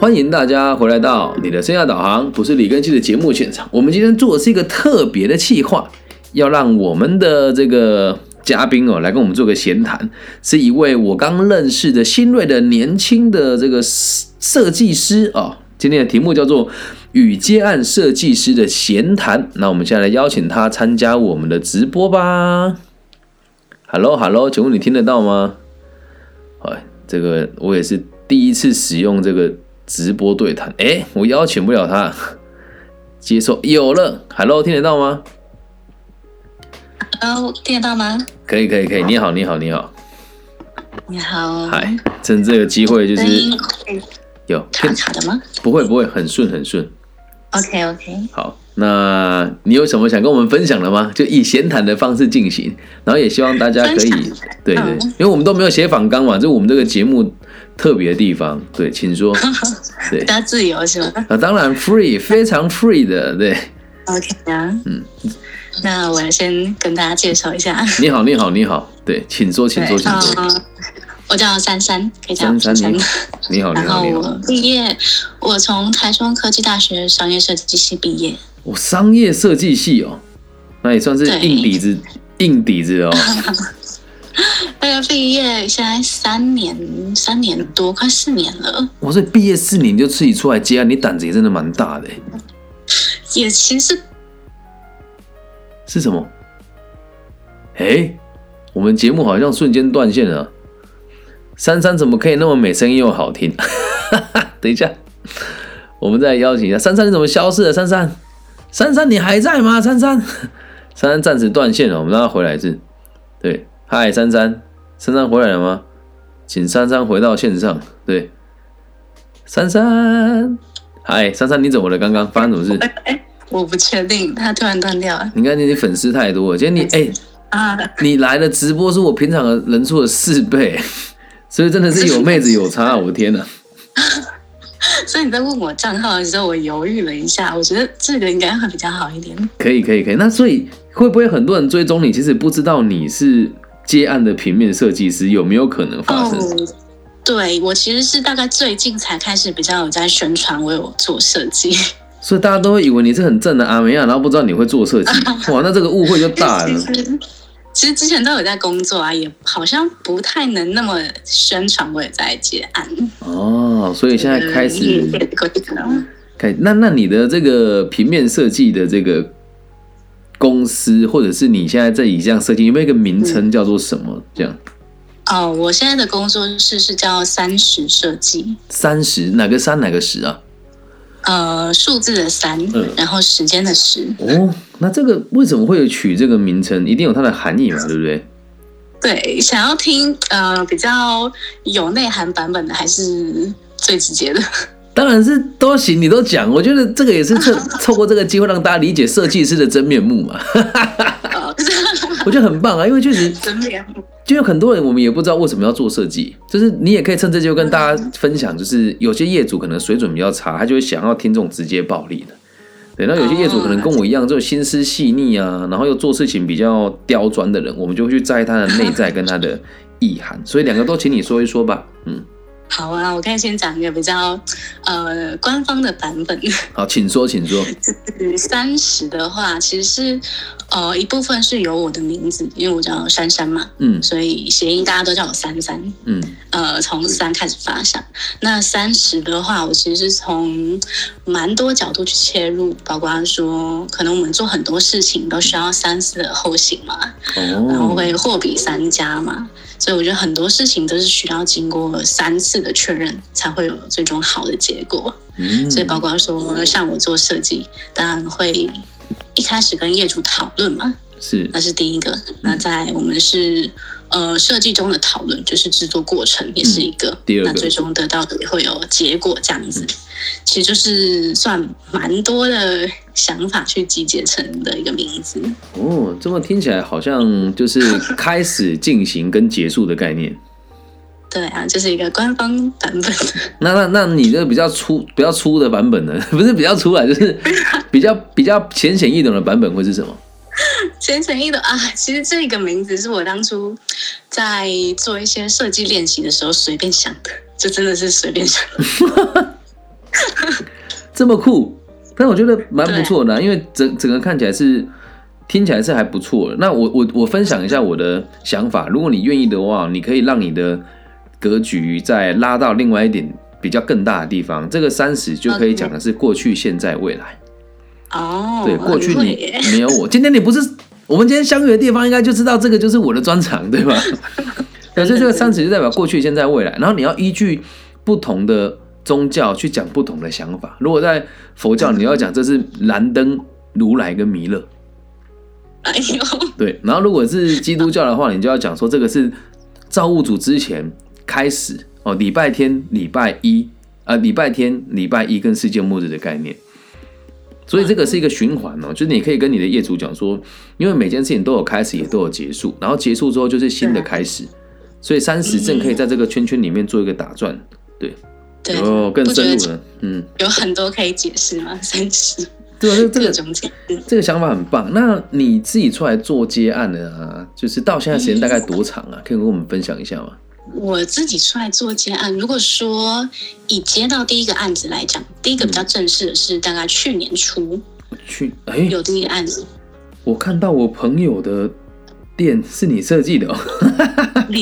欢迎大家回来到你的生涯导航，不是李根基的节目现场。我们今天做的是一个特别的企划，要让我们的这个嘉宾哦来跟我们做个闲谈，是一位我刚认识的新锐的年轻的这个设计师哦。今天的题目叫做与接案设计师的闲谈。那我们现在来邀请他参加我们的直播吧。Hello，Hello，请问你听得到吗？哎，这个我也是第一次使用这个。直播对谈，哎，我邀请不了他，接受有了，Hello，听得到吗？Hello，听得到吗？可以，可以，可以。你好，你好，你好，你好。嗨，趁这个机会就是有卡卡的吗？不会，不会，很顺，很顺。OK，OK。好，那你有什么想跟我们分享的吗？就以闲谈的方式进行，然后也希望大家可以，对对，因为我们都没有写访纲嘛，就我们这个节目。特别的地方，对，请说。对，大家自由是吗？啊，当然 free，非常 free 的，对。OK 啊，嗯，那我先跟大家介绍一下。你好，你好，你好，对，请坐，请坐，请坐。我叫珊珊，可以叫珊珊。你好，你好，你好。然后毕业，我从台中科技大学商业设计系毕业。我商业设计系哦，那也算是硬底子，硬底子哦。大概毕业现在三年，三年多，快四年了。我说毕业四年就自己出来接案，你胆子也真的蛮大的。也其实是什么？哎，我们节目好像瞬间断线了。珊珊怎么可以那么美，声音又好听？等一下，我们再邀请一下珊珊，你怎么消失了？珊珊，珊珊，你还在吗？珊珊，珊珊暂时断线了，我们让她回来一次。对。嗨，珊珊，珊珊回来了吗？请珊珊回到线上。对，珊珊，嗨，珊珊，你怎么了？刚刚发生什么事？哎，我不确定，他突然断掉了。你看，你粉丝太多，今天你哎啊，你来的直播是我平常的人数的四倍，所以真的是有妹子有差，我的天哪！所以你在问我账号的时候，我犹豫了一下，我觉得这个应该会比较好一点。可以，可以，可以。那所以会不会很多人追踪你，其实不知道你是？接案的平面设计师有没有可能发生？对我其实是大概最近才开始比较有在宣传，我有做设计，所以大家都会以为你是很正的阿梅亚，然后不知道你会做设计，哇，那这个误会就大了。其实之前都有在工作啊，也好像不太能那么宣传我也在接案。哦，所以现在开始，开那那你的这个平面设计的这个。公司或者是你现在在以这样设计，有没有一个名称叫做什么？这样？哦，我现在的工作室是叫三十设计。三十哪个三哪个十啊？呃，数字的三，然后时间的时。哦，那这个为什么会取这个名称？一定有它的含义嘛，对不对？对，想要听呃比较有内涵版本的，还是最直接的？当然是都行，你都讲，我觉得这个也是透 透过这个机会让大家理解设计师的真面目嘛。我觉得很棒啊，因为确实真面目，就有很多人我们也不知道为什么要做设计，就是你也可以趁这机会跟大家分享，就是有些业主可能水准比较差，他就会想要听这种直接暴力的。对，那有些业主可能跟我一样，这种心思细腻啊，然后又做事情比较刁钻的人，我们就会去在意他的内在跟他的意涵。所以两个都请你说一说吧，嗯。好啊，我可以先讲一个比较呃官方的版本。好，请说，请说。三十的话，其实是呃一部分是有我的名字，因为我叫珊珊嘛，嗯，所以谐音大家都叫我三三，嗯，呃，从三开始发想。那三十的话，我其实是从蛮多角度去切入，包括说可能我们做很多事情都需要三思而后行嘛，哦，然后会货比三家嘛。所以我觉得很多事情都是需要经过三次的确认，才会有最终好的结果。嗯，所以包括说像我做设计，当然会一开始跟业主讨论嘛，是，那是第一个。那在我们是呃设计中的讨论，就是制作过程也是一个。第二个，那最终得到的会有结果这样子。其实就是算蛮多的想法去集结成的一个名字哦。这么听起来好像就是开始进行跟结束的概念。对啊，就是一个官方版本。那那那你这个比较粗、比较粗的版本呢？不是比较粗啊，就是 比较比较浅显易懂的版本会是什么？浅显易懂啊，其实这个名字是我当初在做一些设计练习的时候随便想的，就真的是随便想。这么酷，但我觉得蛮不错的，因为整整个看起来是听起来是还不错的。那我我我分享一下我的想法，如果你愿意的话，你可以让你的格局再拉到另外一点比较更大的地方。这个三十就可以讲的是过去、现在、未来。哦，对，过去你没有我，今天你不是我们今天相遇的地方，应该就知道这个就是我的专长，对吧？可是这个三十就代表过去、现在、未来，然后你要依据不同的。宗教去讲不同的想法。如果在佛教，你要讲这是燃灯、如来跟弥勒。哎呦，对。然后如果是基督教的话，你就要讲说这个是造物主之前开始哦，礼拜天、礼拜一啊，礼拜天、礼拜一跟世界末日的概念。所以这个是一个循环哦，就是你可以跟你的业主讲说，因为每件事情都有开始，也都有结束，然后结束之后就是新的开始。所以三十正可以在这个圈圈里面做一个打转，对。哦，更深入了，嗯，有很多可以解释吗？三十，对啊，这个这个想法很棒。那你自己出来做接案的啊，就是到现在时间大概多长啊？可以跟我们分享一下吗？我自己出来做接案，如果说以接到第一个案子来讲，第一个比较正式的是大概去年初，去哎有第一个案子，我看到我朋友的。店是你设计的，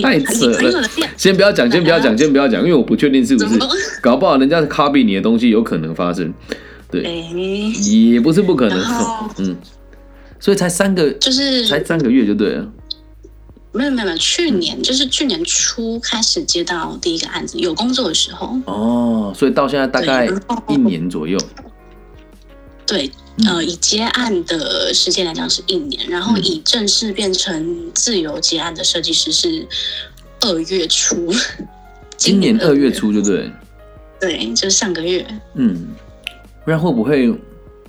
太扯了！先不要讲，先不要讲，先不要讲，因为我不确定是不是，搞不好人家是 copy 你的东西，有可能发生。对，也不是不可能。嗯，所以才三个，就是才三个月就对了。没有没有没有，去年就是去年初开始接到第一个案子，有工作的时候。哦，所以到现在大概一年左右。对。呃，以接案的时间来讲是一年，然后以正式变成自由接案的设计师是二月初，今年二月初就对，对，就是上个月。嗯，不然会不会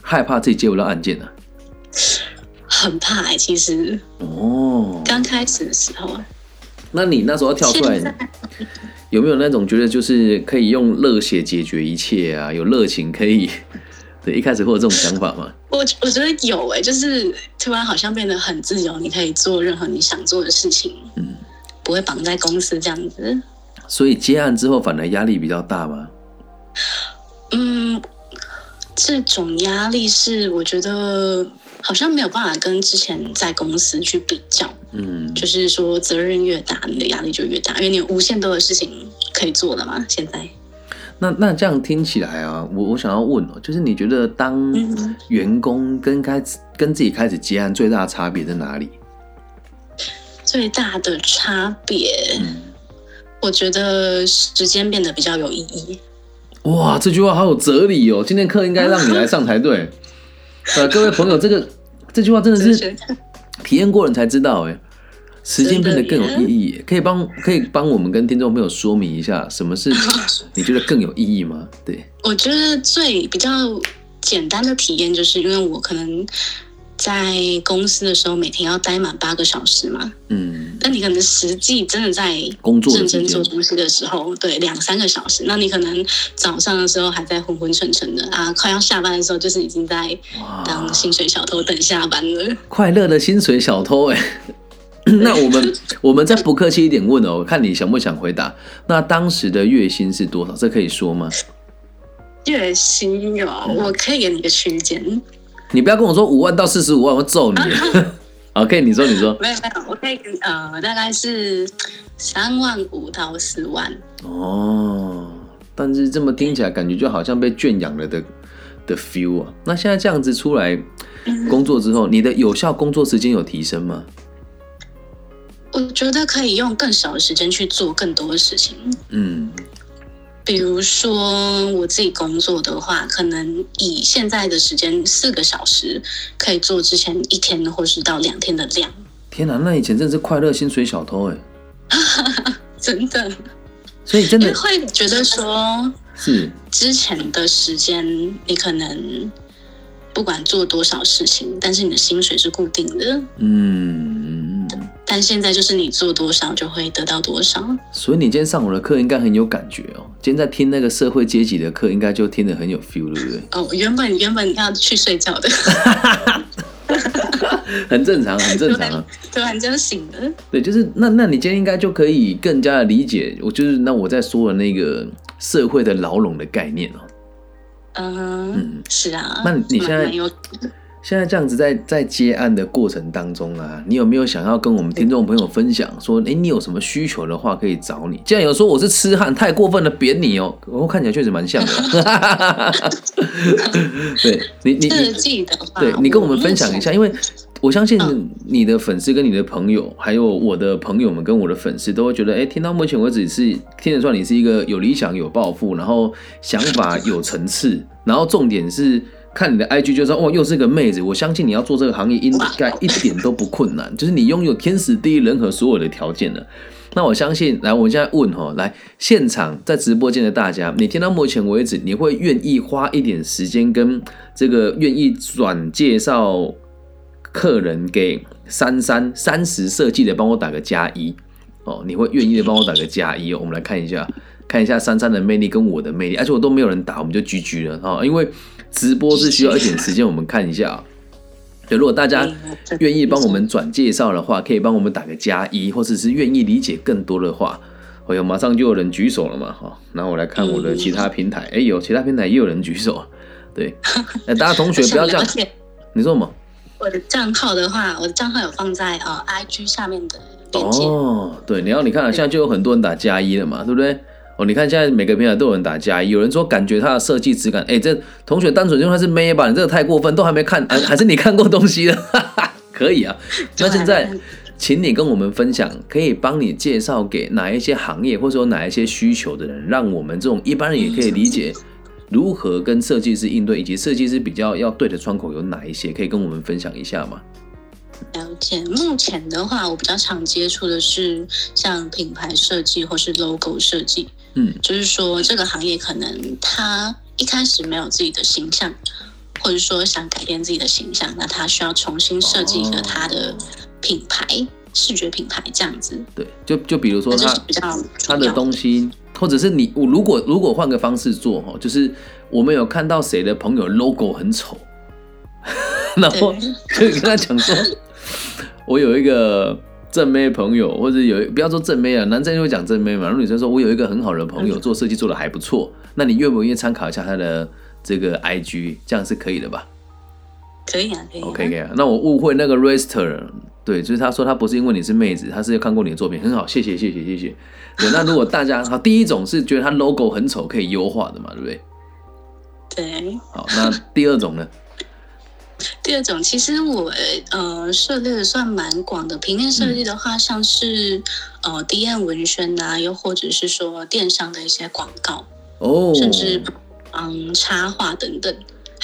害怕自己接不到案件呢？很怕哎，其实哦，刚开始的时候，那你那时候跳出来，有没有那种觉得就是可以用热血解决一切啊？有热情可以。对，一开始会有这种想法吗？我我觉得有哎，就是突然好像变得很自由，你可以做任何你想做的事情，嗯，不会绑在公司这样子。所以接案之后反而压力比较大吗？嗯，这种压力是我觉得好像没有办法跟之前在公司去比较，嗯，就是说责任越大，你的压力就越大，因为你有无限多的事情可以做了嘛，现在。那那这样听起来啊，我我想要问哦，就是你觉得当员工跟开始跟自己开始接案最大的差别在哪里？最大的差别，我觉得时间变得比较有意义。哇，这句话好有哲理哦！今天课应该让你来上才对。呃，各位朋友，这个这句话真的是体验过人才知道哎。时间变得更有意义，可以帮可以帮我们跟听众朋友说明一下，什么是 你觉得更有意义吗？对，我觉得最比较简单的体验，就是因为我可能在公司的时候，每天要待满八个小时嘛，嗯，但你可能实际真的在工作认真做东西的时候，对，两三个小时，那你可能早上的时候还在昏昏沉沉的啊，快要下班的时候，就是已经在当薪水小偷等下班了，快乐的薪水小偷，哎。那我们 我们再不客气一点问哦，看你想不想回答。那当时的月薪是多少？这可以说吗？月薪有，我可以给你个区间。你不要跟我说五万到四十五万，我揍你。OK，你说你说。没有没有，我可以呃，大概是三万五到四万。哦，但是这么听起来，感觉就好像被圈养了的的 feel 啊。那现在这样子出来工作之后，你的有效工作时间有提升吗？我觉得可以用更少的时间去做更多的事情。嗯，比如说我自己工作的话，可能以现在的时间四个小时，可以做之前一天或是到两天的量。天哪，那以前真是快乐薪水小偷哎！真的，所以真的会觉得说，是之前的时间，你可能不管做多少事情，但是你的薪水是固定的。嗯。但现在就是你做多少就会得到多少，所以你今天上我的课应该很有感觉哦。今天在听那个社会阶级的课，应该就听得很有 feel，对不对？哦，原本原本要去睡觉的，很正常，很正常啊。突然间醒了，对，就是那那你今天应该就可以更加的理解我，就是那我在说的那个社会的牢笼的概念哦。嗯，是啊。那你现在现在这样子在在接案的过程当中啊，你有没有想要跟我们听众朋友分享说，哎，你有什么需求的话可以找你？既然有说我是痴汉，太过分了，扁你哦，我看起来确实蛮像的。对你你设计的话，对你跟我们分享一下，因为。我相信你的粉丝跟你的朋友，还有我的朋友们跟我的粉丝都会觉得，哎，听到目前为止是听得出来你是一个有理想、有抱负，然后想法有层次，然后重点是看你的 IG 就说，哦，又是个妹子。我相信你要做这个行业应该一点都不困难，就是你拥有天时地利人和所有的条件了。那我相信，来，我们现在问哈，来现场在直播间的大家，你听到目前为止，你会愿意花一点时间跟这个愿意转介绍？客人给三三三十设计的，帮我打个加一哦，你会愿意的帮我打个加一哦。我们来看一下，看一下三三的魅力跟我的魅力，而且我都没有人打，我们就 GG 了哦。因为直播是需要一点时间，我们看一下。对如果大家愿意帮我们转介绍的话，可以帮我们打个加一，或者是愿意理解更多的话，哎呦，马上就有人举手了嘛哈。然后我来看我的其他平台，哎有其他平台也有人举手，对，哎大家同学不要这样，你说什么？我的账号的话，我的账号有放在呃 IG 下面的链接。哦，对，然后你看，现在就有很多人打加一了嘛，对不对？哦，你看现在每个平台都有人打加一，有人说感觉它的设计质感，哎，这同学单纯因为他是妹吧？你这个太过分，都还没看，还是你看过东西了？可以啊。那现在，请你跟我们分享，可以帮你介绍给哪一些行业，或者说哪一些需求的人，让我们这种一般人也可以理解。如何跟设计师应对，以及设计师比较要对的窗口有哪一些，可以跟我们分享一下吗？了解，目前的话，我比较常接触的是像品牌设计或是 logo 设计。嗯，就是说这个行业可能他一开始没有自己的形象，或者说想改变自己的形象，那他需要重新设计一个他的品牌。视觉品牌这样子，对，就就比如说他他的东西，或者是你我如果如果换个方式做哈，就是我们有看到谁的朋友 logo 很丑，然后就跟他讲说，我有一个正妹朋友，或者有不要说正妹啊，男生就会讲正妹嘛，然后女生说我有一个很好的朋友做设计做的还不错，那你愿不愿意参考一下他的这个 IG，这样是可以的吧？可以啊，可以。OK，可以啊。那我误会那个 Rester。对，就是他说他不是因为你是妹子，他是看过你的作品，很好，谢谢谢谢谢谢。对，那如果大家好，第一种是觉得他 logo 很丑，可以优化的嘛，对不对？对。好，那第二种呢？第二种其实我呃涉猎的算蛮广的，平面设计的话，像是呃 D N 文宣呐，又或者是说电商的一些广告哦，甚至嗯插画等等。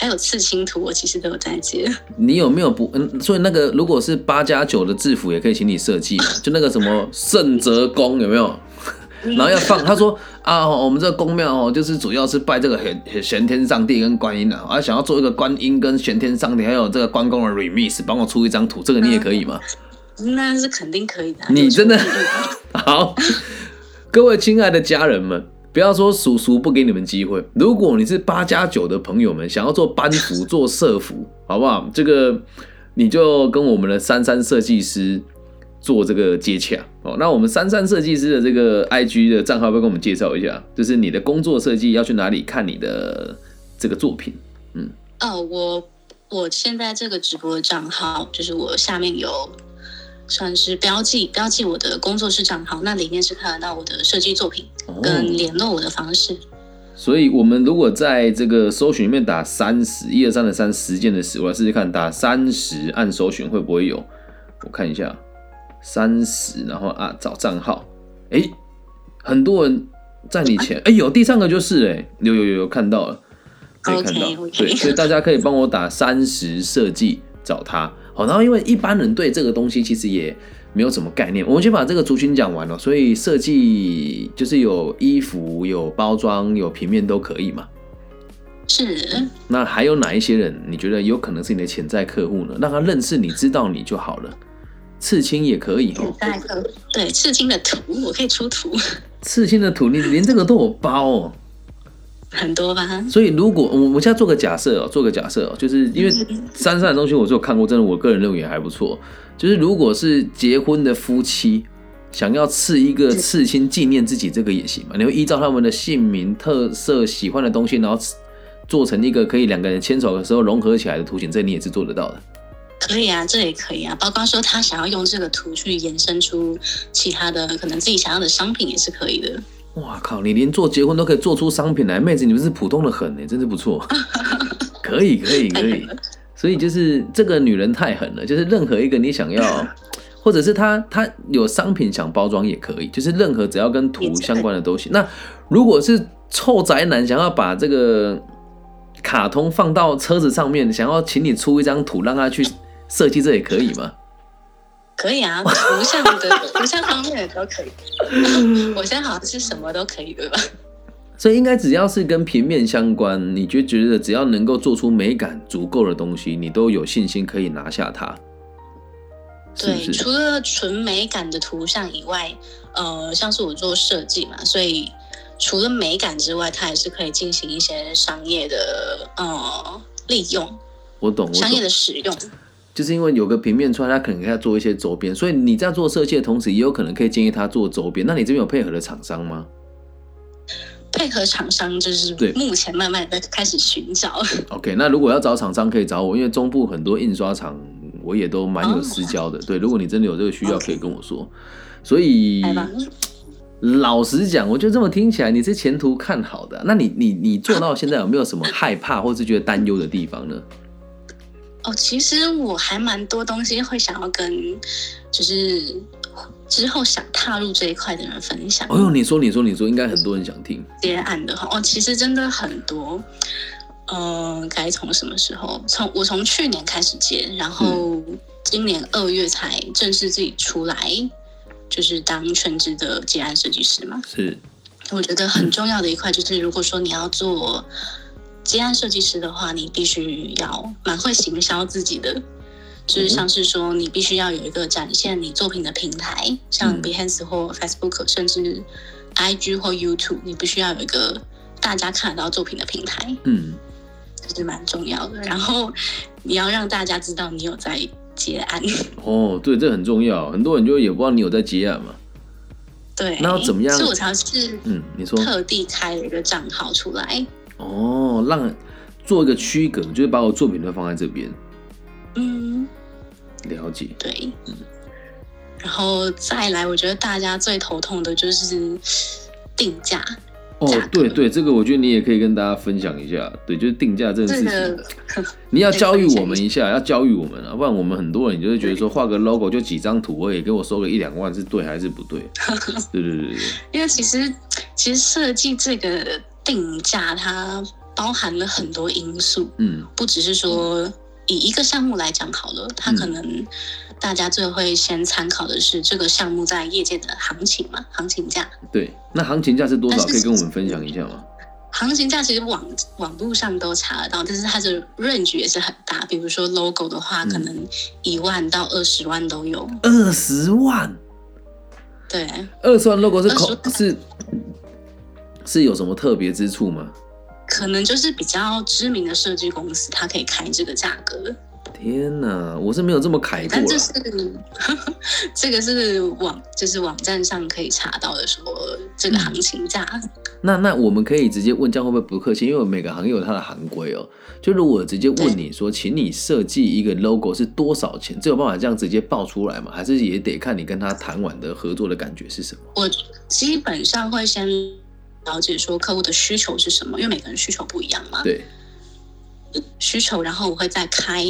还有刺青图，我其实都有在接。你有没有不嗯？所以那个如果是八加九的制服，也可以请你设计，就 那个什么圣泽宫有没有？然后要放，他说啊，我们这个宫庙哦，就是主要是拜这个玄玄天上帝跟观音的，啊，想要做一个观音跟玄天上帝，还有这个关公的 remix，帮我出一张图，这个你也可以吗？那是肯定可以的。你真的 好，各位亲爱的家人们。不要说叔叔不给你们机会。如果你是八加九的朋友们，想要做班服、做社服，好不好？这个你就跟我们的三三设计师做这个接洽哦。那我们三三设计师的这个 IG 的账号，要不要跟我们介绍一下？就是你的工作设计要去哪里看你的这个作品？嗯，哦，我我现在这个直播的账号，就是我下面有。算是标记标记我的工作室账号，那里面是看得到我的设计作品跟联络我的方式。所以，我们如果在这个搜寻里面打三十一二三的三十件的十，我来试试看，打三十按搜寻会不会有？我看一下三十，然后啊找账号，哎，很多人在你前，哎有第三个就是哎有有有有看到了，可以看到，对，所以大家可以帮我打三十设计找他。好，然后因为一般人对这个东西其实也没有什么概念，我们先把这个族群讲完了。所以设计就是有衣服、有包装、有平面都可以嘛。是。那还有哪一些人你觉得有可能是你的潜在客户呢？让他认识你、知道你就好了。刺青也可以哦。对刺青的图，我可以出图。刺青的图，你连这个都有包哦。很多吧，所以如果我我现在做个假设哦，做个假设哦，就是因为山上的东西我是有看过，真的，我个人认为也还不错。就是如果是结婚的夫妻想要刺一个刺青纪念自己，这个也行嘛？你会依照他们的姓名特色、喜欢的东西，然后做成一个可以两个人牵手的时候融合起来的图形，这你也是做得到的。可以啊，这也可以啊。包括说他想要用这个图去延伸出其他的可能自己想要的商品也是可以的。哇靠！你连做结婚都可以做出商品来，妹子你们是普通的很呢，真是不错。可以可以可以，所以就是这个女人太狠了，就是任何一个你想要，或者是她她有商品想包装也可以，就是任何只要跟图相关的都行。那如果是臭宅男想要把这个卡通放到车子上面，想要请你出一张图让他去设计，这也可以吗？可以啊，图像的图像方面的都可以。我现在好像是什么都可以，对吧？所以应该只要是跟平面相关，你就觉得只要能够做出美感足够的东西，你都有信心可以拿下它。对，除了纯美感的图像以外，呃，像是我做设计嘛，所以除了美感之外，它也是可以进行一些商业的呃利用。我懂，商业的使用。就是因为有个平面出来，他可能要做一些周边，所以你在做设计的同时，也有可能可以建议他做周边。那你这边有配合的厂商吗？配合厂商就是对，目前慢慢在开始寻找。OK，那如果要找厂商可以找我，因为中部很多印刷厂我也都蛮有私交的。对，如果你真的有这个需要，可以跟我说。所以老实讲，我觉得这么听起来你是前途看好的。那你你你做到现在有没有什么害怕或是觉得担忧的地方呢？哦，其实我还蛮多东西会想要跟，就是之后想踏入这一块的人分享。哦呦，你说，你说，你说，应该很多人想听接案的话。哦，其实真的很多。嗯，该从什么时候？从我从去年开始接，然后今年二月才正式自己出来，就是当全职的接案设计师嘛。是，我觉得很重要的一块就是，如果说你要做。接案设计师的话，你必须要蛮会行销自己的，就是像是说，你必须要有一个展现你作品的平台，像 Behance 或 Facebook，甚至 IG 或 YouTube，你必须要有一个大家看得到作品的平台，嗯，这是蛮重要的。然后你要让大家知道你有在接案。哦，对，这很重要，很多人就也不知道你有在接案嘛。对，那要怎么样？所以我才是嗯，你说特地开了一个账号出来。哦，让做一个区隔，就是把我作品都放在这边。嗯，了解。对，嗯。然后再来，我觉得大家最头痛的就是定价。哦，对对，这个我觉得你也可以跟大家分享一下。对，就是定价这件事情，你要 教育我们一下，要教育我们啊，不然我们很多人就会觉得说画个 logo 就几张图，我也给我收个一两万，是对还是不对？对对对对。因为其实其实设计这个。定价它包含了很多因素，嗯，不只是说以一个项目来讲好了，它可能大家最会先参考的是这个项目在业界的行情嘛，行情价。对，那行情价是多少？可以跟我们分享一下吗？行情价其实网网络上都查得到，但是它的 range 也是很大。比如说 logo 的话，可能一万到二十万都有。二十万？对，二十万 logo 是口是。是有什么特别之处吗？可能就是比较知名的设计公司，它可以开这个价格。天哪，我是没有这么开过。但这是 这个是网，就是网站上可以查到的，说这个行情价。那那我们可以直接问，这样会不会不客气？因为每个行业有它的行规哦。就如果直接问你说，请你设计一个 logo 是多少钱？这有办法这样直接报出来吗？还是也得看你跟他谈完的合作的感觉是什么？我基本上会先。了解说客户的需求是什么，因为每个人需求不一样嘛。对，需求，然后我会再开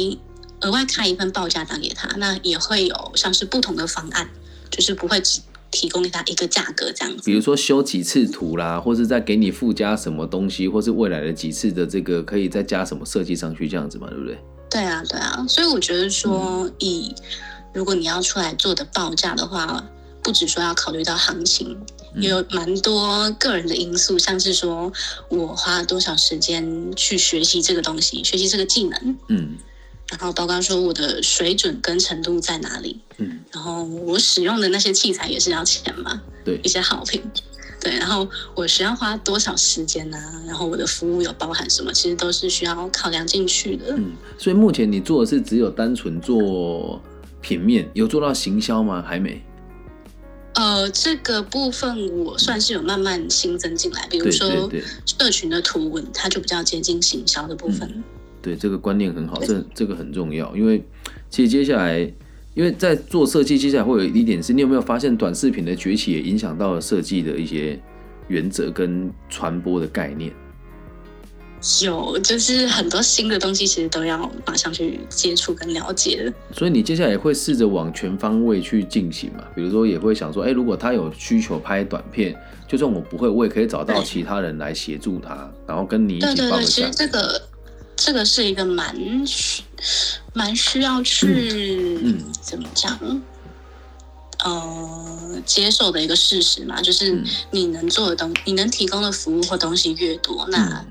额外开一份报价单给他，那也会有像是不同的方案，就是不会只提供给他一个价格这样子。比如说修几次图啦，或是再给你附加什么东西，或是未来的几次的这个可以再加什么设计上去这样子嘛，对不对？对啊，对啊，所以我觉得说，以如果你要出来做的报价的话，不只说要考虑到行情。也有蛮多个人的因素，像是说我花多少时间去学习这个东西，学习这个技能，嗯，然后包括说我的水准跟程度在哪里，嗯，然后我使用的那些器材也是要钱嘛，对，一些好评，对，然后我需要花多少时间呢？然后我的服务有包含什么？其实都是需要考量进去的。嗯，所以目前你做的是只有单纯做平面，有做到行销吗？还没。呃，这个部分我算是有慢慢新增进来，比如说社群的图文，它就比较接近行销的部分。对，这个观念很好，这这个很重要，因为其实接下来，因为在做设计，接下来会有一点是，你有没有发现短视频的崛起也影响到了设计的一些原则跟传播的概念？有，就是很多新的东西，其实都要马上去接触跟了解。所以你接下来也会试着往全方位去进行嘛？比如说，也会想说，哎，如果他有需求拍短片，就算我不会，我也可以找到其他人来协助他，然后跟你一起对对对，其实这个这个是一个蛮蛮需要去嗯怎么讲？呃，接受的一个事实嘛，就是你能做的东，你能提供的服务或东西越多，那。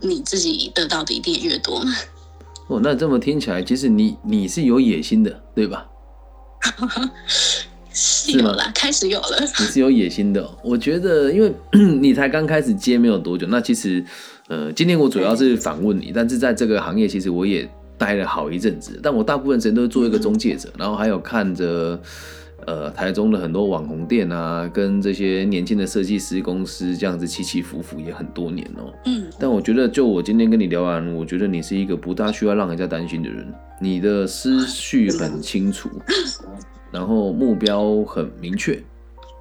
你自己得到的一定也越多哦，那这么听起来，其实你你是有野心的，对吧？是有了，开始有了。你是有野心的，我觉得，因为 你才刚开始接没有多久。那其实，呃，今天我主要是访问你，但是在这个行业，其实我也待了好一阵子。但我大部分时间都是做一个中介者，然后还有看着。呃，台中的很多网红店啊，跟这些年轻的设计师公司这样子起起伏伏也很多年哦。嗯，但我觉得，就我今天跟你聊完，我觉得你是一个不大需要让人家担心的人，你的思绪很清楚，然后目标很明确，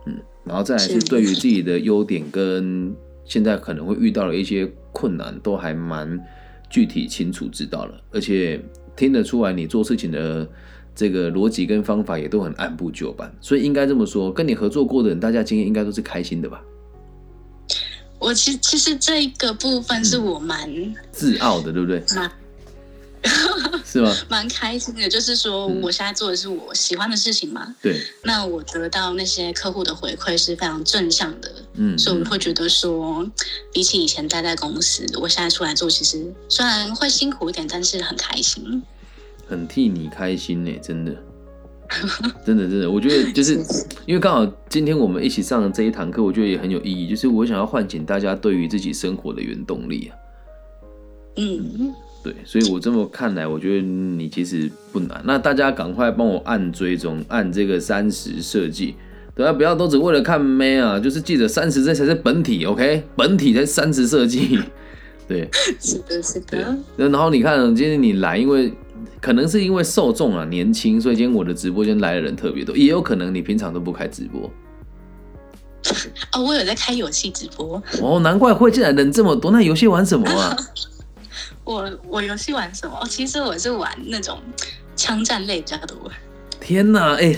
嗯，然后再来是对于自己的优点跟现在可能会遇到的一些困难，都还蛮具体清楚知道了，而且听得出来你做事情的。这个逻辑跟方法也都很按部就班，所以应该这么说，跟你合作过的人，大家经验应该都是开心的吧？我其实其实这一个部分是我蛮自傲的，对不对？是吗？蛮开心的，就是说我现在做的是我喜欢的事情嘛。对。那我得到那些客户的回馈是非常正向的，嗯，所以我会觉得说，比起以前待在公司，我现在出来做，其实虽然会辛苦一点，但是很开心。很替你开心呢，真的，真的，真的，我觉得就是因为刚好今天我们一起上的这一堂课，我觉得也很有意义，就是我想要唤醒大家对于自己生活的原动力啊。嗯，对，所以我这么看来，我觉得你其实不难。那大家赶快帮我按追踪，按这个三十设计，大家不要都只为了看妹啊，就是记得三十这才是本体，OK？本体才三十设计，对，是的，是的。然后你看今天你来，因为。可能是因为受众啊年轻，所以今天我的直播间来的人特别多，也有可能你平常都不开直播。哦，我有在开游戏直播。哦，难怪会进来人这么多。那游戏玩什么啊？我我游戏玩什么？其实我是玩那种枪战类比较多。天哪，哎，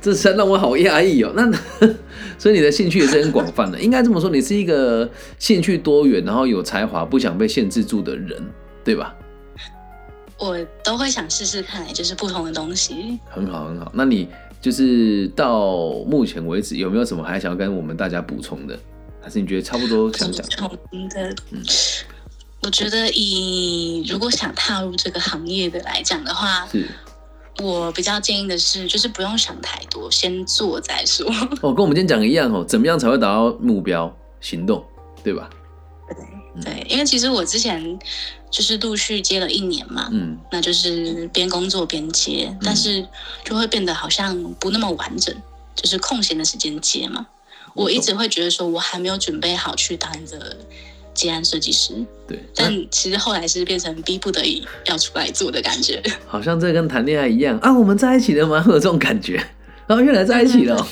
这实让我好压抑哦。那 所以你的兴趣也是很广泛的，应该这么说，你是一个兴趣多元，然后有才华、不想被限制住的人，对吧？我都会想试试看，就是不同的东西。很好，很好。那你就是到目前为止有没有什么还想要跟我们大家补充的？还是你觉得差不多想讲？补充的，嗯，我觉得以如果想踏入这个行业的来讲的话，是，我比较建议的是，就是不用想太多，先做再说。哦，跟我们今天讲的一样哦，怎么样才会达到目标？行动，对吧？对，对，因为其实我之前。就是陆续接了一年嘛，嗯，那就是边工作边接，但是就会变得好像不那么完整，就是空闲的时间接嘛。我一直会觉得说，我还没有准备好去当一个接案设计师，对。但其实后来是变成逼不得已要出来做的感觉，好像这跟谈恋爱一样啊，我们在一起了吗？会 有这种感觉，然后原来在一起了。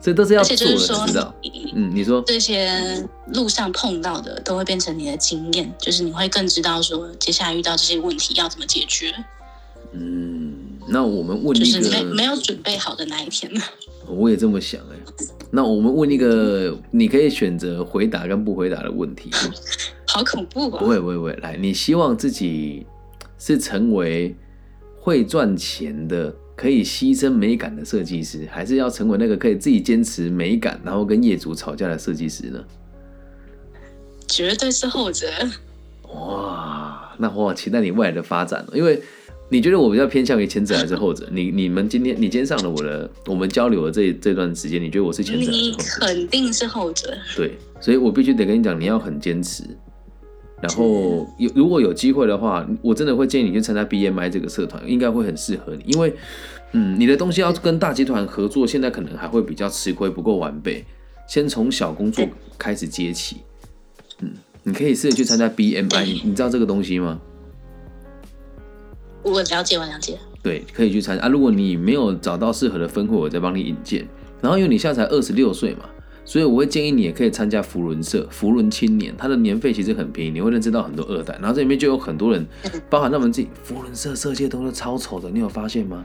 这都是要做的，知道？嗯，你说这些路上碰到的都会变成你的经验，就是你会更知道说接下来遇到这些问题要怎么解决。嗯，那我们问一个没没有准备好的那一天，我也这么想哎。那我们问一个你可以选择回答跟不回答的问题，好恐怖啊！不会不会不会，来，你希望自己是成为会赚钱的？可以牺牲美感的设计师，还是要成为那个可以自己坚持美感，然后跟业主吵架的设计师呢？绝对是后者。哇，那我好期待你未来的发展因为你觉得我比较偏向于前者还是后者？你你们今天你今天上了我的，我们交流的这这段时间，你觉得我是前者？你肯定是后者。对，所以我必须得跟你讲，你要很坚持。然后有如果有机会的话，我真的会建议你去参加 BMI 这个社团，应该会很适合你。因为，嗯，你的东西要跟大集团合作，现在可能还会比较吃亏，不够完备。先从小工作开始接起。嗯，你可以试着去参加 BMI，你知道这个东西吗？我了解，我了解。对，可以去参加啊。如果你没有找到适合的分会，我再帮你引荐。然后因为你现在才二十六岁嘛。所以我会建议你也可以参加福伦社、福伦青年，它的年费其实很便宜，你会认识到很多二代。然后这里面就有很多人，包含他们自己。福伦社设计的东西超丑的，你有发现吗？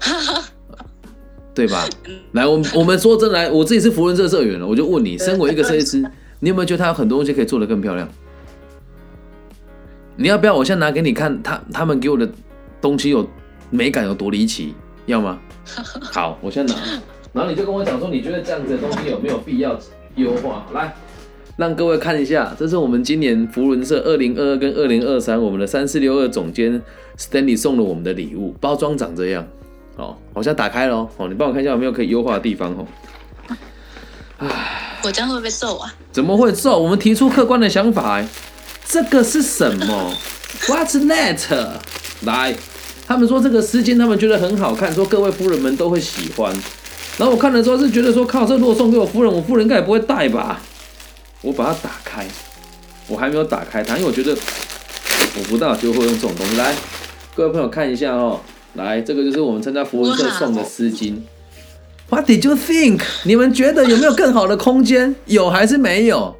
对吧？来，我我们说真来，我自己是福伦社社员了，我就问你，身为一个设计师，你有没有觉得他有很多东西可以做得更漂亮？你要不要我现在拿给你看，他他们给我的东西有美感有多离奇？要吗？好，我先拿。然后你就跟我讲说，你觉得这样子的东西有没有必要优化？来，让各位看一下，这是我们今年福伦社二零二二跟二零二三我们的三四六二总监 Stanley 送了我们的礼物，包装长这样。哦，好像打开了哦，你帮我看一下有没有可以优化的地方哦。唉，我将会被揍啊？怎么会揍？我们提出客观的想法。这个是什么？What's that？来，他们说这个丝巾，他们觉得很好看，说各位夫人们都会喜欢。然后我看的时候是觉得说，靠，这如果送给我夫人，我夫人应该也不会戴吧？我把它打开，我还没有打开它，因为我觉得我不大就会用这种东西。来，各位朋友看一下哦，来，这个就是我们参加福文社送的丝巾。What did you think？你们觉得有没有更好的空间？有还是没有？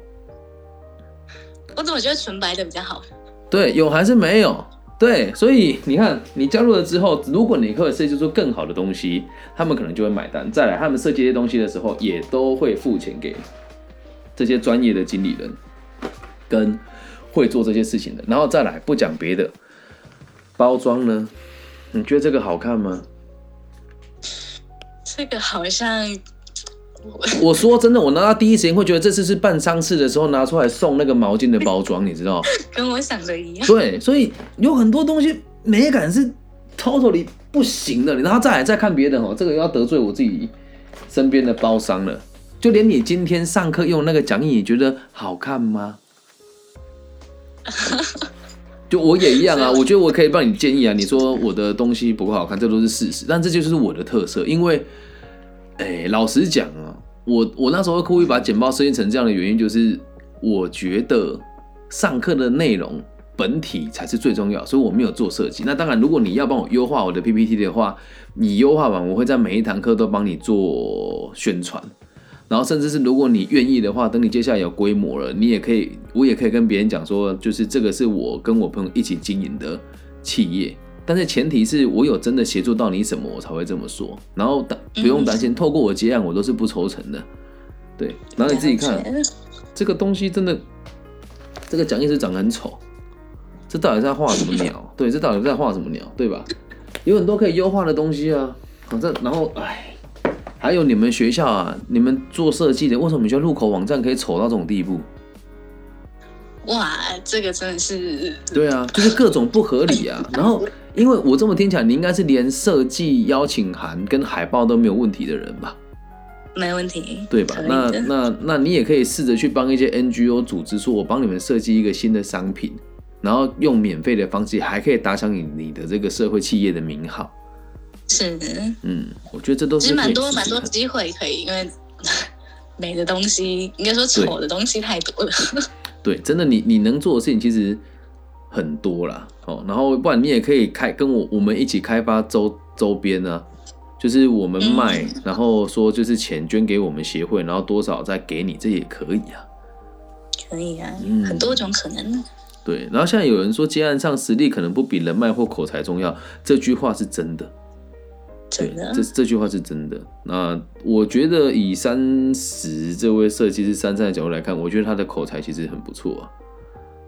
我怎么觉得纯白的比较好？对，有还是没有？对，所以你看，你加入了之后，如果你可以设计出更好的东西，他们可能就会买单。再来，他们设计这些东西的时候，也都会付钱给这些专业的经理人，跟会做这些事情的。然后再来，不讲别的，包装呢？你觉得这个好看吗？这个好像。我说真的，我拿到第一时间会觉得这次是办丧事的时候拿出来送那个毛巾的包装，你知道 跟我想的一样。对，所以有很多东西美感是 totally 不行的。你然后再来再看别的哦，这个要得罪我自己身边的包商了。就连你今天上课用那个讲义，你觉得好看吗？就我也一样啊，我觉得我可以帮你建议啊。你说我的东西不够好看，这都是事实，但这就是我的特色，因为。哎，老实讲啊，我我那时候故意把简报设计成这样的原因，就是我觉得上课的内容本体才是最重要，所以我没有做设计。那当然，如果你要帮我优化我的 PPT 的话，你优化完，我会在每一堂课都帮你做宣传。然后，甚至是如果你愿意的话，等你接下来有规模了，你也可以，我也可以跟别人讲说，就是这个是我跟我朋友一起经营的企业。但是前提是我有真的协助到你什么，我才会这么说。然后担不用担心，透过我结案，我都是不抽成的。对，然后你自己看，这个东西真的，这个讲义是长得很丑。这到底在画什么鸟？对，这到底在画什么鸟？对吧？有很多可以优化的东西啊。反正然后，哎，还有你们学校啊，你们做设计的，为什么你学校入口网站可以丑到这种地步？哇，这个真的是对啊，就是各种不合理啊。然后。因为我这么听起来，你应该是连设计邀请函跟海报都没有问题的人吧？没问题，对吧？那那那你也可以试着去帮一些 NGO 组织，说我帮你们设计一个新的商品，然后用免费的方式，还可以打响你你的这个社会企业的名号。是，嗯，我觉得这都是蛮多蛮多机会可以，因为美的东西，应该说丑的东西太多了。对，真的，你你能做的事情其实。很多啦，哦，然后不然你也可以开跟我我们一起开发周周边啊，就是我们卖，然后说就是钱捐给我们协会，然后多少再给你，这也可以啊。可以啊，很多种可能。对，然后现在有人说接案上实力可能不比人脉或口才重要，这句话是真的。真的，这这句话是真的。那我觉得以三十这位设计师珊珊的角度来看，我觉得他的口才其实很不错啊。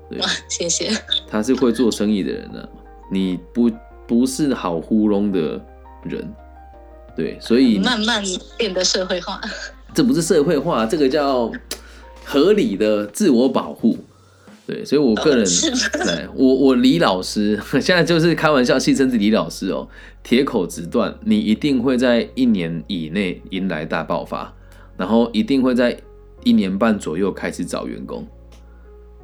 对，谢谢。他是会做生意的人呢，你不不是好糊弄的人，对，所以慢慢变得社会化。这不是社会化，这个叫合理的自我保护。对，所以我个人，对我我李老师 现在就是开玩笑，戏称是李老师哦，铁口直断，你一定会在一年以内迎来大爆发，然后一定会在一年半左右开始找员工。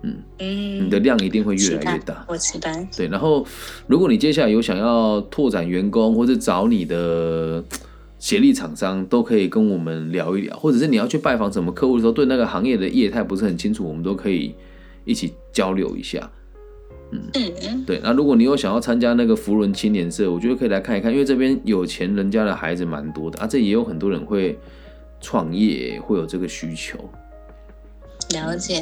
嗯嗯，你的量一定会越来越大。我期待。对，然后如果你接下来有想要拓展员工，或者找你的协力厂商，都可以跟我们聊一聊，或者是你要去拜访什么客户的时候，对那个行业的业态不是很清楚，我们都可以一起交流一下。嗯，对。那如果你有想要参加那个福伦青年社，我觉得可以来看一看，因为这边有钱人家的孩子蛮多的啊，这也有很多人会创业，会有这个需求。了解。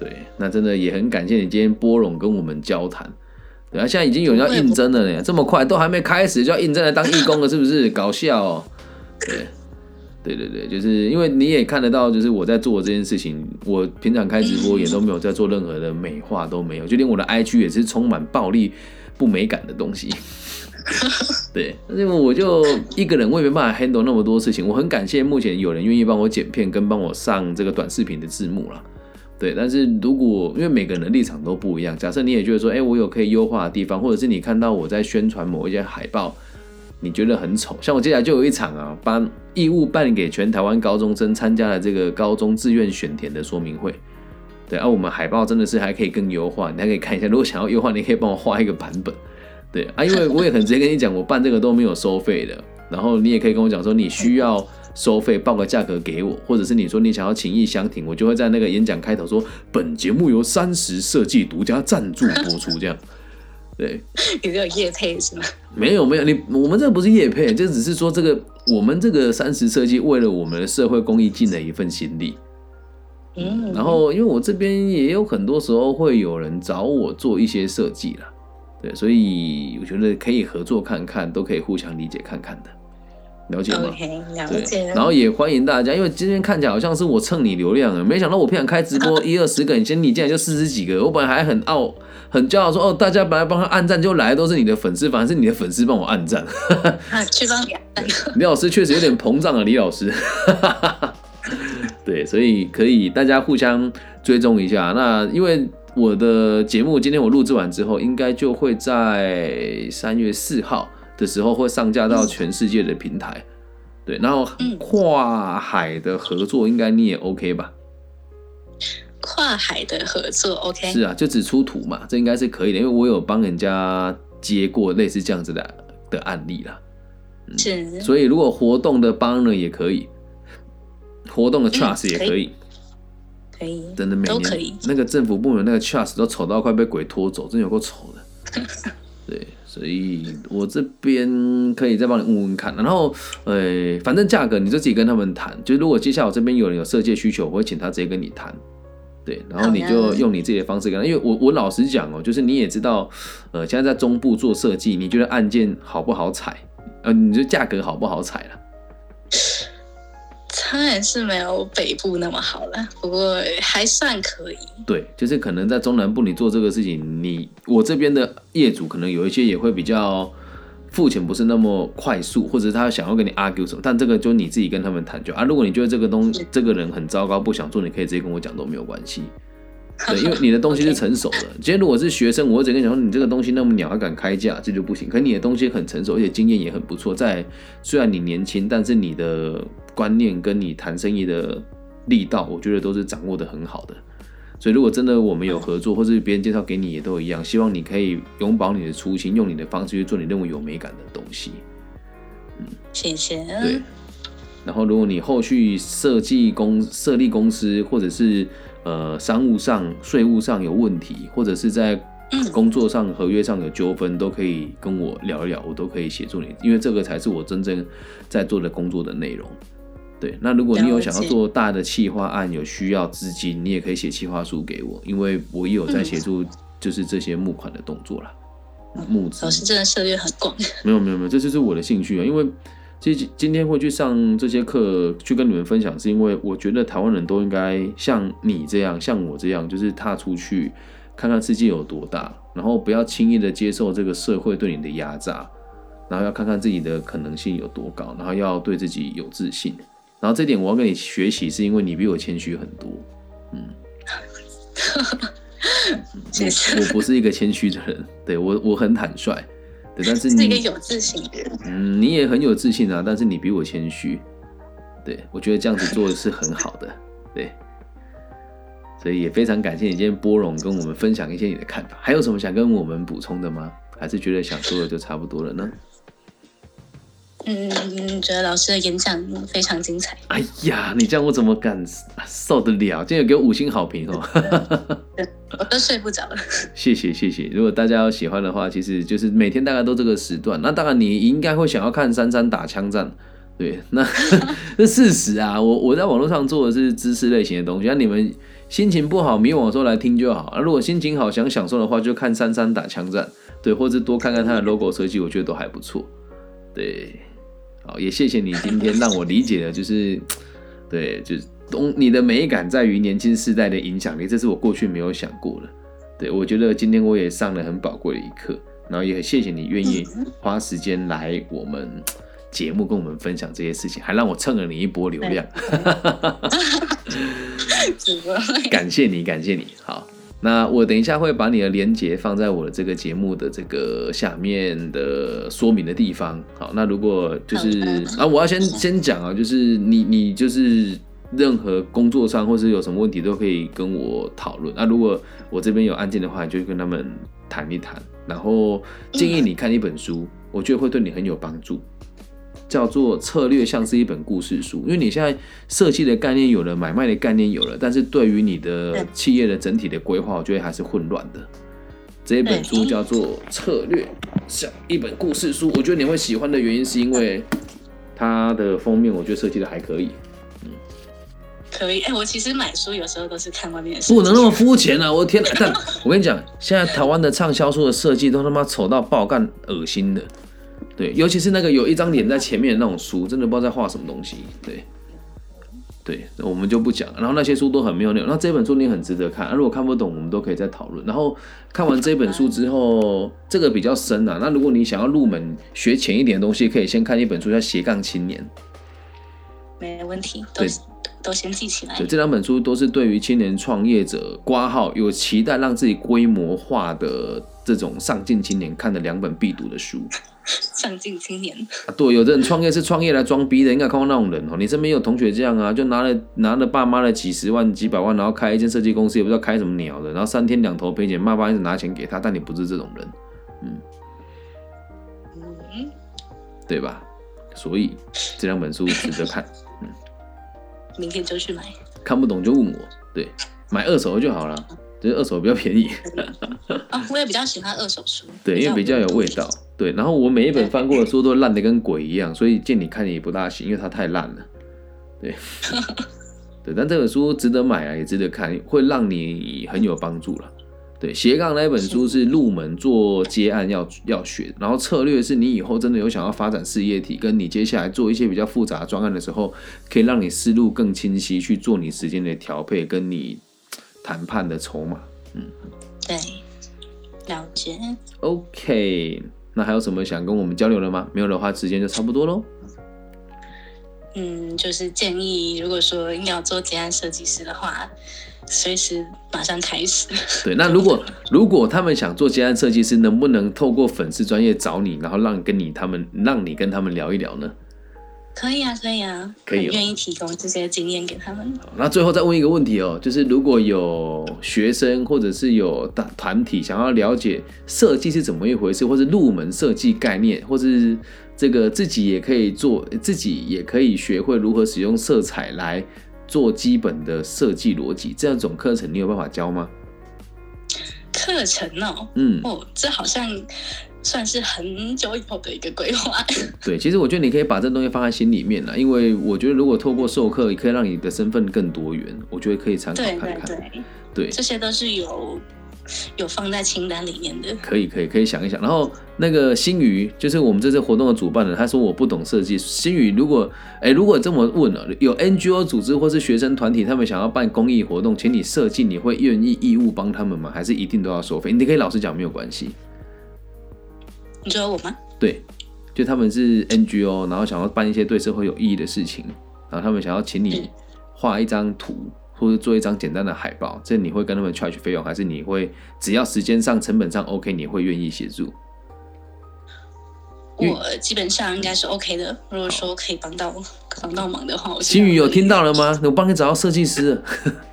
对，那真的也很感谢你今天波冗跟我们交谈。对啊，现在已经有人要应征了呢，这么快都还没开始就要应征来当义工了，是不是？搞笑。哦。对。对对对，就是因为你也看得到，就是我在做这件事情，我平常开直播也都没有在做任何的美化，都没有，就连我的 IG 也是充满暴力、不美感的东西。对，因为我就一个人，我也没办法 handle 那么多事情。我很感谢目前有人愿意帮我剪片跟帮我上这个短视频的字幕了。对，但是如果因为每个人的立场都不一样，假设你也觉得说，哎，我有可以优化的地方，或者是你看到我在宣传某一些海报。你觉得很丑，像我接下来就有一场啊，把义务办给全台湾高中生参加了这个高中志愿选填的说明会。对，而我们海报真的是还可以更优化，你还可以看一下。如果想要优化，你可以帮我画一个版本。对啊，因为我也很直接跟你讲，我办这个都没有收费的。然后你也可以跟我讲说，你需要收费，报个价格给我，或者是你说你想要情意相挺，我就会在那个演讲开头说，本节目由三十设计独家赞助播出，这样。对，你有叶配是吗？没有没有，你我们这个不是叶配，这只是说这个我们这个三十设计为了我们的社会公益尽了一份心力。嗯，然后因为我这边也有很多时候会有人找我做一些设计了，对，所以我觉得可以合作看看，都可以互相理解看看的。了解吗？了解。然后也欢迎大家，因为今天看起来好像是我蹭你流量啊，没想到我不想开直播 一二十个，你先你进来就四十几个，我本来还很傲很骄傲说哦，大家本来帮他按赞，就来都是你的粉丝，反而是你的粉丝帮我按赞。啊，去帮你按赞。李老师确实有点膨胀了，李老师。对，所以可以大家互相追踪一下。那因为我的节目今天我录制完之后，应该就会在三月四号。的时候会上架到全世界的平台，对，然后跨海的合作应该你也 OK 吧？跨海的合作 OK？是啊，就只出图嘛，这应该是可以的，因为我有帮人家接过类似这样子的的案例啦。是，所以如果活动的帮呢也可以，活动的 trust 也可以，可以，真的每年那个政府部门那个 trust 都丑到快被鬼拖走，真有够丑的。对。所以我这边可以再帮你问问看，然后，呃，反正价格你就自己跟他们谈。就如果接下来我这边有人有设计需求，我会请他直接跟你谈。对，然后你就用你自己的方式跟他，因为我我老实讲哦，就是你也知道，呃，现在在中部做设计，你觉得按键好不好踩？呃，你觉得价格好不好踩了？当然是没有北部那么好了，不过还算可以。对，就是可能在中南部你做这个事情，你我这边的业主可能有一些也会比较付钱不是那么快速，或者他想要跟你 argue 什么，但这个就你自己跟他们谈就啊。如果你觉得这个东这个人很糟糕，不想做，你可以直接跟我讲都没有关系。对，因为你的东西是成熟的。今天如果是学生，我会直接讲说，你这个东西那么鸟，还敢开价，这就不行。可你的东西很成熟，而且经验也很不错。在虽然你年轻，但是你的观念跟你谈生意的力道，我觉得都是掌握的很好的。所以如果真的我们有合作，或是别人介绍给你，也都一样。希望你可以永葆你的初心，用你的方式去做你认为有美感的东西。嗯，谢谢。对。然后如果你后续设计公设立公司，或者是呃，商务上、税务上有问题，或者是在工作上、合约上有纠纷，都可以跟我聊一聊，我都可以协助你，因为这个才是我真正在做的工作的内容。对，那如果你有想要做大的企划案，有需要资金，你也可以写企划书给我，因为我也有在协助，就是这些募款的动作了。募资老师真的涉猎很广。没有没有没有，这就是我的兴趣啊，因为。其实今天会去上这些课，去跟你们分享，是因为我觉得台湾人都应该像你这样，像我这样，就是踏出去看看世界有多大，然后不要轻易的接受这个社会对你的压榨，然后要看看自己的可能性有多高，然后要对自己有自信。然后这点我要跟你学习，是因为你比我谦虚很多。嗯，我我不是一个谦虚的人，对我我很坦率。对但是你是一个有自信的人，嗯，你也很有自信啊。但是你比我谦虚，对我觉得这样子做的是很好的，对。所以也非常感谢你今天波荣跟我们分享一些你的看法。还有什么想跟我们补充的吗？还是觉得想说的就差不多了呢？嗯，觉得老师的演讲非常精彩。哎呀，你这样我怎么敢受得了？今天给我五星好评哦！我都睡不着了。谢谢谢谢，如果大家要喜欢的话，其实就是每天大概都这个时段。那当然你应该会想要看珊珊打枪战，对，那 是事实啊。我我在网络上做的是知识类型的东西，那你们心情不好迷惘的时候来听就好。啊，如果心情好想享受的话，就看珊珊打枪战，对，或者多看看他的 logo 设计，我觉得都还不错，对。好，也谢谢你今天让我理解了，就是，对，就是东你的美感在于年轻世代的影响力，这是我过去没有想过的。对我觉得今天我也上了很宝贵的一课，然后也很谢谢你愿意花时间来我们节目跟我们分享这些事情，还让我蹭了你一波流量。感谢你，感谢你，好。那我等一下会把你的连接放在我的这个节目的这个下面的说明的地方。好，那如果就是啊，我要先先讲啊，就是你你就是任何工作上或是有什么问题都可以跟我讨论。那如果我这边有案件的话，就跟他们谈一谈，然后建议你看一本书，我觉得会对你很有帮助。叫做策略像是一本故事书，因为你现在设计的概念有了，买卖的概念有了，但是对于你的企业的整体的规划，我觉得还是混乱的。这一本书叫做策略像一本故事书，我觉得你会喜欢的原因是因为它的封面，我觉得设计的还可以。嗯，可以。哎，我其实买书有时候都是看外面的书，不能那么肤浅啊！我的天哪！但我跟你讲，现在台湾的畅销书的设计都他妈丑到爆干，恶心的。对，尤其是那个有一张脸在前面的那种书，真的不知道在画什么东西。对，对，我们就不讲。然后那些书都很没有内容。那这本书你很值得看。如果看不懂，我们都可以再讨论。然后看完这本书之后，这个比较深啊。那如果你想要入门学浅一点的东西，可以先看一本书叫《斜杠青年》。没问题，对，都先记起来。对，这两本书都是对于青年创业者挂号有期待让自己规模化的这种上进青年看的两本必读的书。上进青年啊，对，有的人创业是创业来装逼的，应该看过那种人哦。你身边有同学这样啊？就拿了拿了爸妈的几十万、几百万，然后开一间设计公司，也不知道开什么鸟的，然后三天两头赔钱，爸妈一直拿钱给他，但你不是这种人，嗯嗯，对吧？所以这两本书值得看，嗯，明天就去买，看不懂就问我，对，买二手就好了。就是二手比较便宜啊，我也比较喜欢二手书，对，因为比较有味道，对。然后我每一本翻过的书都烂的跟鬼一样，所以见你看也不大行，因为它太烂了，对，对。但这本书值得买啊，也值得看，会让你很有帮助了。对，斜杠那一本书是入门做接案要要学，然后策略是你以后真的有想要发展事业体，跟你接下来做一些比较复杂专案的时候，可以让你思路更清晰，去做你时间的调配，跟你。谈判的筹码，嗯，对，了解。OK，那还有什么想跟我们交流的吗？没有的话，时间就差不多喽。嗯，就是建议，如果说要做结案设计师的话，随时马上开始。对，那如果如果他们想做结案设计师，能不能透过粉丝专业找你，然后让跟你他们，让你跟他们聊一聊呢？可以啊，可以啊，可以愿意提供这些经验给他们。那最后再问一个问题哦，就是如果有学生或者是有大团体想要了解设计是怎么一回事，或是入门设计概念，或是这个自己也可以做，自己也可以学会如何使用色彩来做基本的设计逻辑，这样种课程你有办法教吗？课程哦，嗯，哦，这好像。算是很久以后的一个规划。对，其实我觉得你可以把这东西放在心里面了，因为我觉得如果透过授课，也可以让你的身份更多元，我觉得可以参考看看。对对对，这些都是有有放在清单里面的。可以可以可以想一想。然后那个新宇，就是我们这次活动的主办人，他说我不懂设计。新宇，如果哎如果这么问了，有 NGO 组织或是学生团体，他们想要办公益活动，请你设计，你会愿意义务帮他们吗？还是一定都要收费？你可以老实讲，没有关系。你说我吗？对，就他们是 NGO，然后想要办一些对社会有意义的事情，然后他们想要请你画一张图，或者做一张简单的海报，这你会跟他们 charge 费用，还是你会只要时间上、成本上 OK，你会愿意协助？我基本上应该是 OK 的。如果说可以帮到帮到忙的话，我新宇有听到了吗？我帮你找到设计师。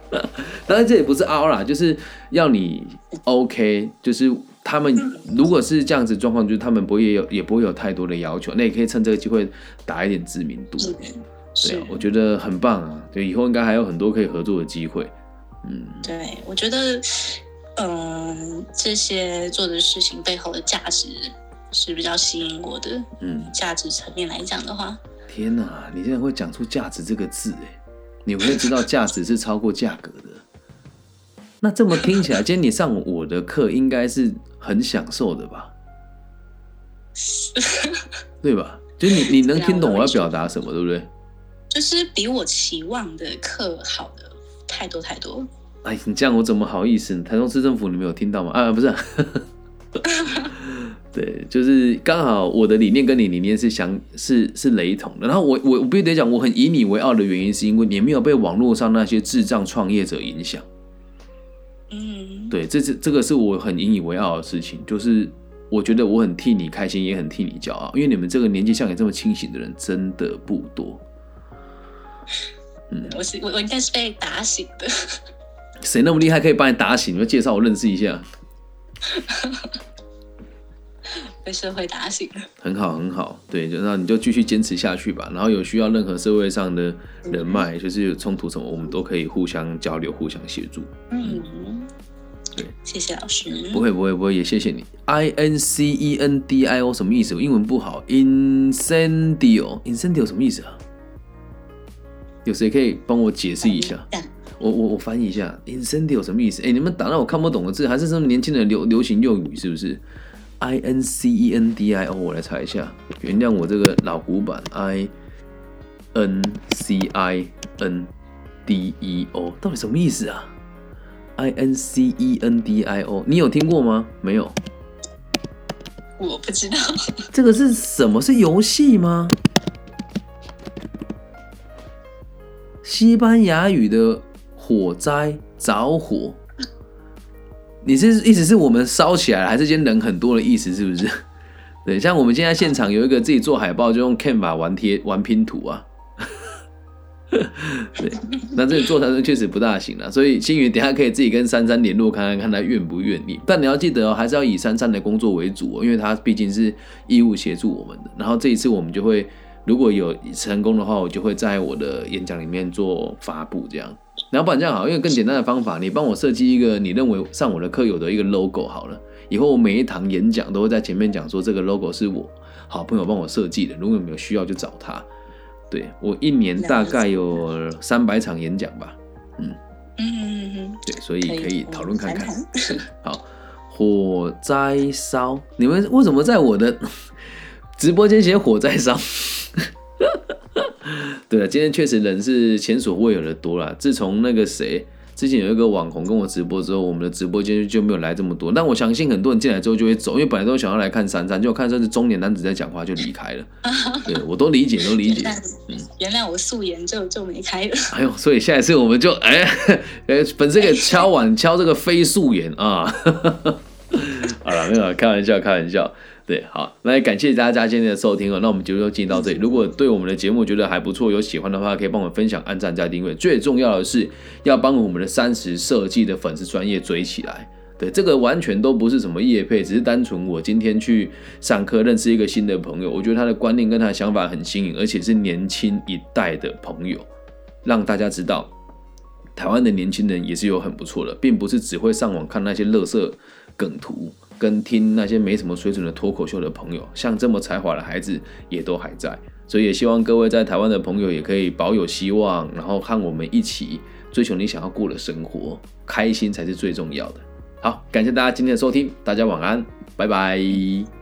当然这也不是凹啦，就是要你 OK，就是他们如果是这样子状况，就是他们不会有也不会有太多的要求，那也可以趁这个机会打一点知名度。对啊，我觉得很棒啊，对，以后应该还有很多可以合作的机会。嗯，对，我觉得，嗯，这些做的事情背后的价值是比较吸引我的。嗯，价值层面来讲的话，天哪，你现在会讲出价值这个字，哎，你会知道价值是超过价格的。那这么听起来，今天你上我的课应该是很享受的吧？对吧？就你你能听懂我要表达什么，对不对？就是比我期望的课好的太多太多。哎，你这样我怎么好意思？台中市政府你没有听到吗？啊，不是，对，就是刚好我的理念跟你理念是相是是雷同的。然后我我我必须得讲，我很以你为傲的原因，是因为你没有被网络上那些智障创业者影响。嗯，对，这是这个是我很引以为傲的事情，就是我觉得我很替你开心，也很替你骄傲，因为你们这个年纪像你这么清醒的人真的不多。嗯，我是我我应该是被打醒的。谁那么厉害可以把你打醒？你们介绍我认识一下。被社会打醒了，很好很好。对，就那你就继续坚持下去吧。然后有需要任何社会上的人脉，就是有冲突什么，我们都可以互相交流、互相协助。嗯，对，谢谢老师。不会不会不会，也谢谢你。I N C E N D I O 什么意思？英文不好。Incendio，Incendio 什么意思啊？有谁可以帮我解释一下？我我我翻译一下，incendio 什么意思？哎，你们打到我看不懂的字，还是什么年轻人流流行用语？是不是？I N C E N D I O，我来查一下。原谅我这个老古板，I N C I N D E O，到底什么意思啊？I N C E N D I O，你有听过吗？没有。我不知道。这个是什么？是游戏吗？西班牙语的。火灾着火，你是意思是我们烧起来了，还是今天人很多的意思？是不是？对，像我们现在现场有一个自己做海报，就用 Canva 玩贴玩拼图啊。对，那这里做成确实不大行了，所以星云等下可以自己跟珊珊联络看看，看他愿不愿意。但你要记得哦，还是要以珊珊的工作为主哦，因为他毕竟是义务协助我们的。然后这一次我们就会，如果有成功的话，我就会在我的演讲里面做发布，这样。然后不然这样好，因为更简单的方法，你帮我设计一个你认为上我的课有的一个 logo 好了。以后我每一堂演讲都会在前面讲说这个 logo 是我好朋友帮我设计的，如果有没有需要就找他。对我一年大概有三百场演讲吧，嗯嗯嗯嗯，对，所以可以讨论看看。好，火灾烧，你们为什么在我的 直播间写火灾烧？对啊，今天确实人是前所未有的多了。自从那个谁之前有一个网红跟我直播之后，我们的直播间就没有来这么多。但我相信很多人进来之后就会走，因为本来都想要来看珊珊，就看这是中年男子在讲话就离开了。对我都理解，都理解。嗯，原谅我素颜就就没开了。哎呦，所以下一次我们就 哎哎粉丝给敲碗 敲这个非素颜啊。好了，没有开玩笑，开玩笑。对，好，那也感谢大家今天的收听哦。那我们节目就进到这里。如果对我们的节目觉得还不错，有喜欢的话，可以帮我们分享、按赞、加订阅。最重要的是要帮我们的三十设计的粉丝专业追起来。对，这个完全都不是什么业配，只是单纯我今天去上课认识一个新的朋友，我觉得他的观念跟他的想法很新颖，而且是年轻一代的朋友，让大家知道台湾的年轻人也是有很不错的，并不是只会上网看那些乐色梗图。跟听那些没什么水准的脱口秀的朋友，像这么才华的孩子也都还在，所以也希望各位在台湾的朋友也可以保有希望，然后和我们一起追求你想要过的生活，开心才是最重要的。好，感谢大家今天的收听，大家晚安，拜拜。